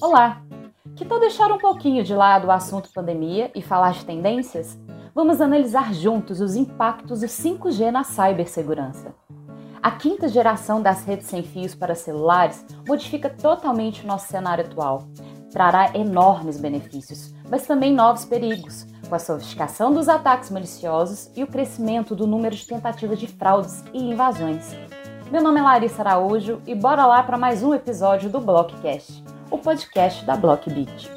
Olá! Que tal deixar um pouquinho de lado o assunto pandemia e falar de tendências? Vamos analisar juntos os impactos do 5G na cibersegurança. A quinta geração das redes sem fios para celulares modifica totalmente o nosso cenário atual. Trará enormes benefícios, mas também novos perigos, com a sofisticação dos ataques maliciosos e o crescimento do número de tentativas de fraudes e invasões. Meu nome é Larissa Araújo e bora lá para mais um episódio do Blockcast, o podcast da Blockbeat.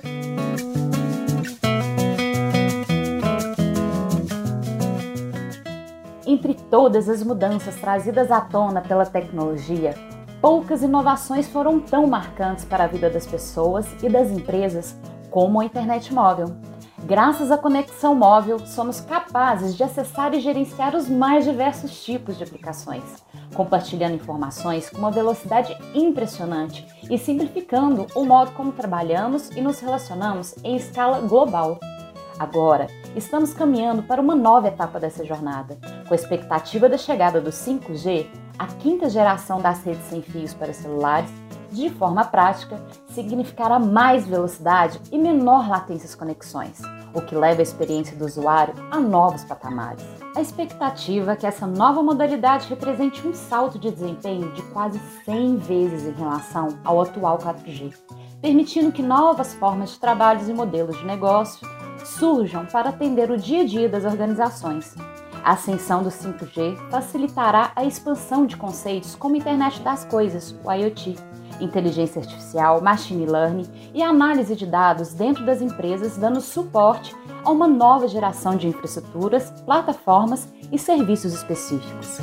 Entre todas as mudanças trazidas à tona pela tecnologia, poucas inovações foram tão marcantes para a vida das pessoas e das empresas como a internet móvel. Graças à conexão móvel, somos capazes de acessar e gerenciar os mais diversos tipos de aplicações compartilhando informações com uma velocidade impressionante e simplificando o modo como trabalhamos e nos relacionamos em escala global. Agora, estamos caminhando para uma nova etapa dessa jornada, com a expectativa da chegada do 5G, a quinta geração das redes sem fios para celulares, de forma prática, significará mais velocidade e menor latência às conexões, o que leva a experiência do usuário a novos patamares. A expectativa é que essa nova modalidade represente um salto de desempenho de quase 100 vezes em relação ao atual 4G, permitindo que novas formas de trabalhos e modelos de negócio surjam para atender o dia a dia das organizações. A ascensão do 5G facilitará a expansão de conceitos como Internet das Coisas, o IoT, inteligência artificial, machine learning e análise de dados dentro das empresas, dando suporte a uma nova geração de infraestruturas, plataformas e serviços específicos.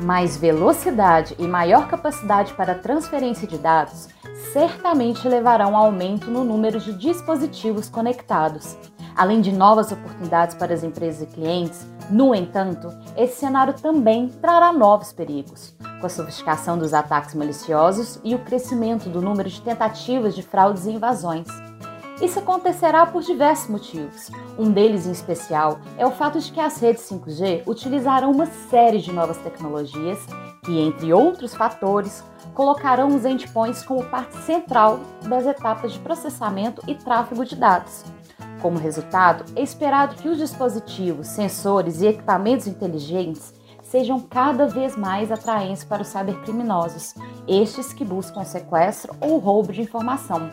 Mais velocidade e maior capacidade para transferência de dados certamente levarão a aumento no número de dispositivos conectados, além de novas oportunidades para as empresas e clientes no entanto, esse cenário também trará novos perigos, com a sofisticação dos ataques maliciosos e o crescimento do número de tentativas de fraudes e invasões. Isso acontecerá por diversos motivos. Um deles, em especial, é o fato de que as redes 5G utilizarão uma série de novas tecnologias que, entre outros fatores, colocarão os endpoints como parte central das etapas de processamento e tráfego de dados. Como resultado, é esperado que os dispositivos, sensores e equipamentos inteligentes sejam cada vez mais atraentes para os cybercriminosos, estes que buscam sequestro ou roubo de informação,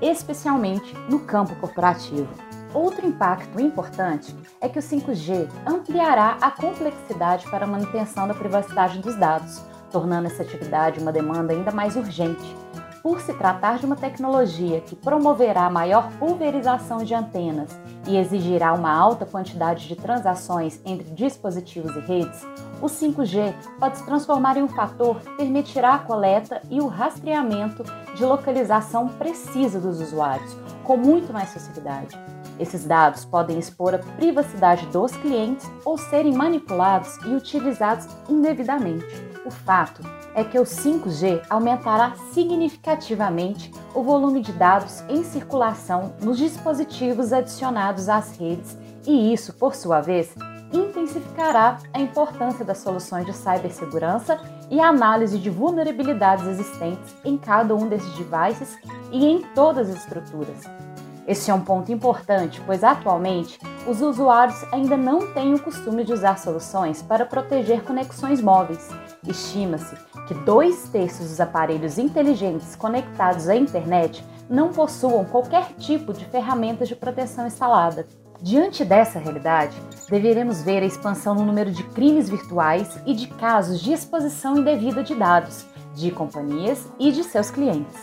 especialmente no campo corporativo. Outro impacto importante é que o 5G ampliará a complexidade para a manutenção da privacidade dos dados, tornando essa atividade uma demanda ainda mais urgente por se tratar de uma tecnologia que promoverá maior pulverização de antenas e exigirá uma alta quantidade de transações entre dispositivos e redes, o 5G pode se transformar em um fator que permitirá a coleta e o rastreamento de localização precisa dos usuários, com muito mais facilidade. Esses dados podem expor a privacidade dos clientes ou serem manipulados e utilizados indevidamente. O fato é que o 5G aumentará significativamente o volume de dados em circulação nos dispositivos adicionados às redes, e isso, por sua vez, intensificará a importância das soluções de cibersegurança e análise de vulnerabilidades existentes em cada um desses devices e em todas as estruturas. Este é um ponto importante, pois atualmente os usuários ainda não têm o costume de usar soluções para proteger conexões móveis. Estima-se que dois terços dos aparelhos inteligentes conectados à internet não possuam qualquer tipo de ferramentas de proteção instalada. Diante dessa realidade, deveremos ver a expansão no número de crimes virtuais e de casos de exposição indevida de dados de companhias e de seus clientes.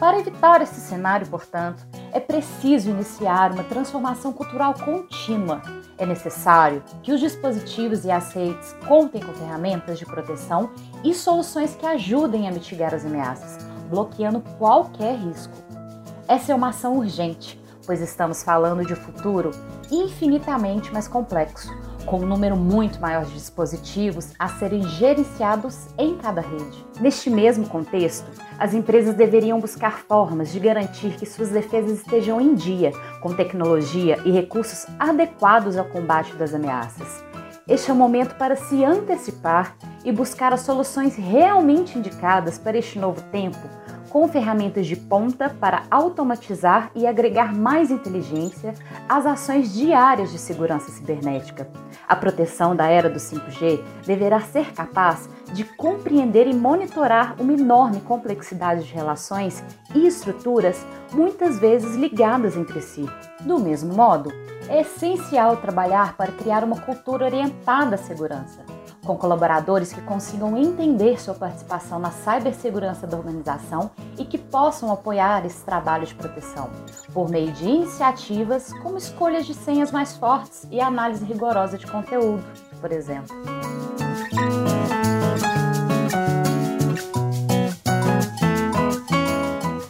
Para evitar esse cenário, portanto, é preciso iniciar uma transformação cultural contínua. É necessário que os dispositivos e as redes contem com ferramentas de proteção e soluções que ajudem a mitigar as ameaças, bloqueando qualquer risco. Essa é uma ação urgente, pois estamos falando de um futuro infinitamente mais complexo, com um número muito maior de dispositivos a serem gerenciados em cada rede. Neste mesmo contexto, as empresas deveriam buscar formas de garantir que suas defesas estejam em dia, com tecnologia e recursos adequados ao combate das ameaças. Este é o momento para se antecipar e buscar as soluções realmente indicadas para este novo tempo, com ferramentas de ponta para automatizar e agregar mais inteligência às ações diárias de segurança cibernética. A proteção da era do 5G deverá ser capaz de compreender e monitorar uma enorme complexidade de relações e estruturas, muitas vezes ligadas entre si. Do mesmo modo, é essencial trabalhar para criar uma cultura orientada à segurança com colaboradores que consigam entender sua participação na cibersegurança da organização e que possam apoiar esse trabalho de proteção, por meio de iniciativas como escolhas de senhas mais fortes e análise rigorosa de conteúdo, por exemplo.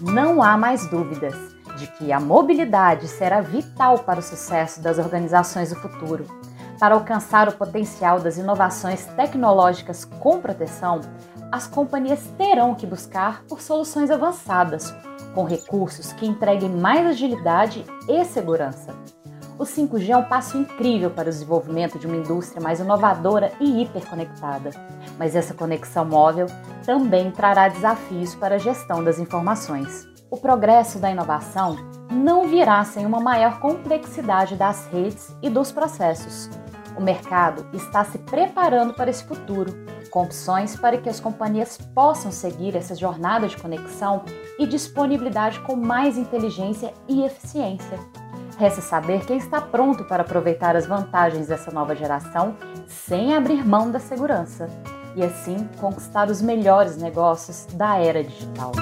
Não há mais dúvidas de que a mobilidade será vital para o sucesso das organizações do futuro para alcançar o potencial das inovações tecnológicas com proteção, as companhias terão que buscar por soluções avançadas, com recursos que entreguem mais agilidade e segurança. O 5G é um passo incrível para o desenvolvimento de uma indústria mais inovadora e hiperconectada, mas essa conexão móvel também trará desafios para a gestão das informações. O progresso da inovação não virá sem uma maior complexidade das redes e dos processos, o mercado está se preparando para esse futuro, com opções para que as companhias possam seguir essa jornada de conexão e disponibilidade com mais inteligência e eficiência. Resta saber quem está pronto para aproveitar as vantagens dessa nova geração sem abrir mão da segurança e assim conquistar os melhores negócios da era digital.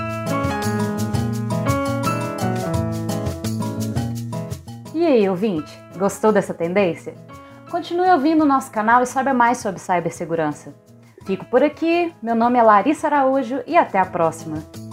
E aí, ouvinte, gostou dessa tendência? Continue ouvindo o nosso canal e saiba mais sobre cibersegurança. Fico por aqui, meu nome é Larissa Araújo e até a próxima!